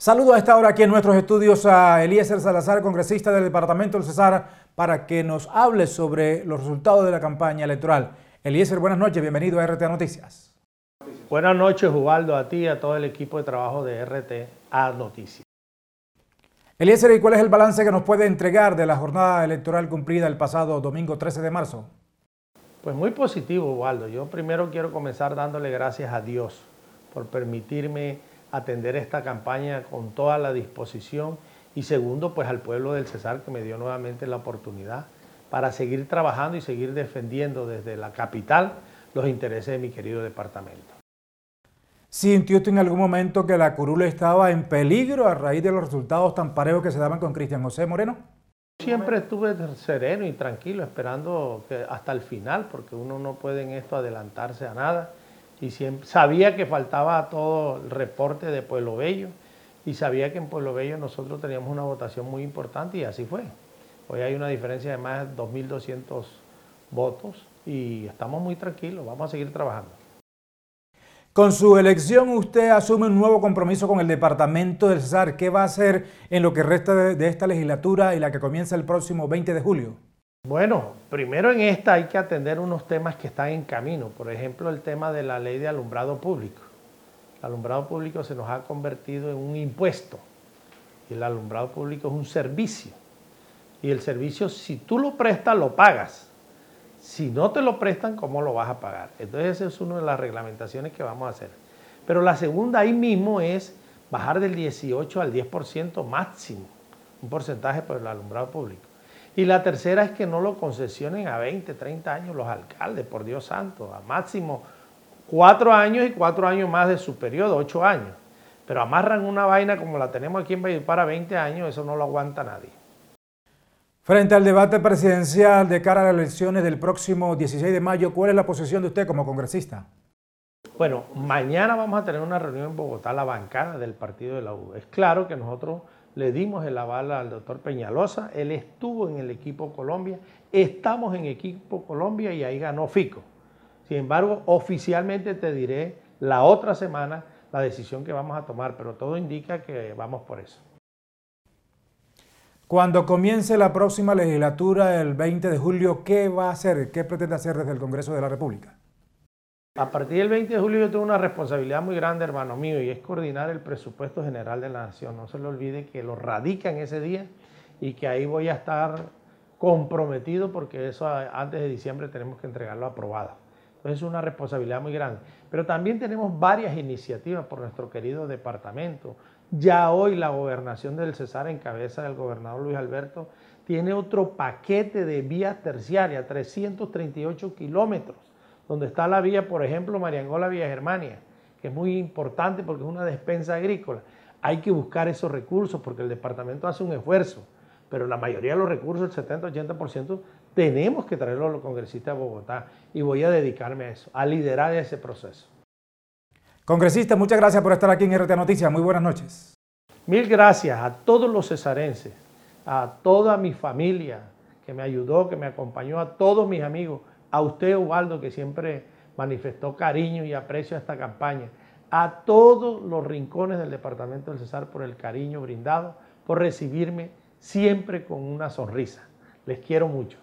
Saludo a esta hora aquí en nuestros estudios a Eliezer Salazar, congresista del Departamento del Cesar, para que nos hable sobre los resultados de la campaña electoral. Eliezer, buenas noches, bienvenido a RTA Noticias. Buenas noches, Ubaldo, a ti y a todo el equipo de trabajo de RTA Noticias. Eliezer, ¿y cuál es el balance que nos puede entregar de la jornada electoral cumplida el pasado domingo 13 de marzo? Pues muy positivo, Ubaldo. Yo primero quiero comenzar dándole gracias a Dios por permitirme atender esta campaña con toda la disposición y segundo, pues al pueblo del Cesar que me dio nuevamente la oportunidad para seguir trabajando y seguir defendiendo desde la capital los intereses de mi querido departamento. ¿Sintió usted en algún momento que la curula estaba en peligro a raíz de los resultados tan parejos que se daban con Cristian José Moreno? Siempre estuve sereno y tranquilo, esperando que hasta el final, porque uno no puede en esto adelantarse a nada. Y siempre, sabía que faltaba todo el reporte de Pueblo Bello, y sabía que en Pueblo Bello nosotros teníamos una votación muy importante, y así fue. Hoy hay una diferencia de más de 2.200 votos, y estamos muy tranquilos, vamos a seguir trabajando. Con su elección usted asume un nuevo compromiso con el Departamento del Cesar. ¿Qué va a hacer en lo que resta de, esta legislatura y la que comienza el próximo 20 de julio? Bueno, primero en esta hay que atender unos temas que están en camino. Por ejemplo, el tema de la ley de alumbrado público. El alumbrado público se nos ha convertido en un impuesto. Y el alumbrado público es un servicio. Y el servicio, si tú lo prestas, lo pagas. Si no te lo prestan, ¿cómo lo vas a pagar? Entonces esa es una de las reglamentaciones que vamos a hacer. Pero la segunda ahí mismo es bajar del 18 al 10% máximo, un porcentaje por el alumbrado público. Y la tercera es que no lo concesionen a 20, 30 años los alcaldes, por Dios santo, a máximo cuatro años y cuatro años más de su periodo, ocho años. Pero amarran una vaina como la tenemos aquí en para 20 años, eso no lo aguanta nadie. Frente al debate presidencial de cara a las elecciones del próximo 16 de mayo, ¿cuál es la posición de usted como congresista? Bueno, mañana vamos a tener una reunión en Bogotá, la bancada del partido de la U. Es claro que nosotros le dimos el aval al doctor Peñalosa, él estuvo en el equipo Colombia, estamos en equipo Colombia y ahí ganó Fico. Sin embargo, oficialmente te diré la otra semana la decisión que vamos a tomar, pero todo indica que vamos por eso. Cuando comience la próxima legislatura el 20 de julio, ¿qué va a hacer? ¿Qué pretende hacer desde el Congreso de la República? A partir del 20 de julio yo tengo una responsabilidad muy grande, hermano mío, y es coordinar el presupuesto general de la Nación. No se le olvide que lo radica en ese día y que ahí voy a estar comprometido porque eso antes de diciembre tenemos que entregarlo aprobado. Entonces es una responsabilidad muy grande. Pero también tenemos varias iniciativas por nuestro querido departamento. Ya hoy la gobernación del Cesar en cabeza del gobernador Luis Alberto tiene otro paquete de vías terciarias, 338 kilómetros, donde está la vía, por ejemplo, Mariangola Vía Germania, que es muy importante porque es una despensa agrícola. Hay que buscar esos recursos porque el departamento hace un esfuerzo, pero la mayoría de los recursos, el 70-80%, tenemos que traerlos a los congresistas de Bogotá y voy a dedicarme a eso, a liderar ese proceso. Congresista, muchas gracias por estar aquí en RT Noticias. Muy buenas noches. Mil gracias a todos los cesarenses, a toda mi familia que me ayudó, que me acompañó, a todos mis amigos, a usted, Ubaldo, que siempre manifestó cariño y aprecio a esta campaña, a todos los rincones del Departamento del Cesar por el cariño brindado, por recibirme siempre con una sonrisa. Les quiero mucho.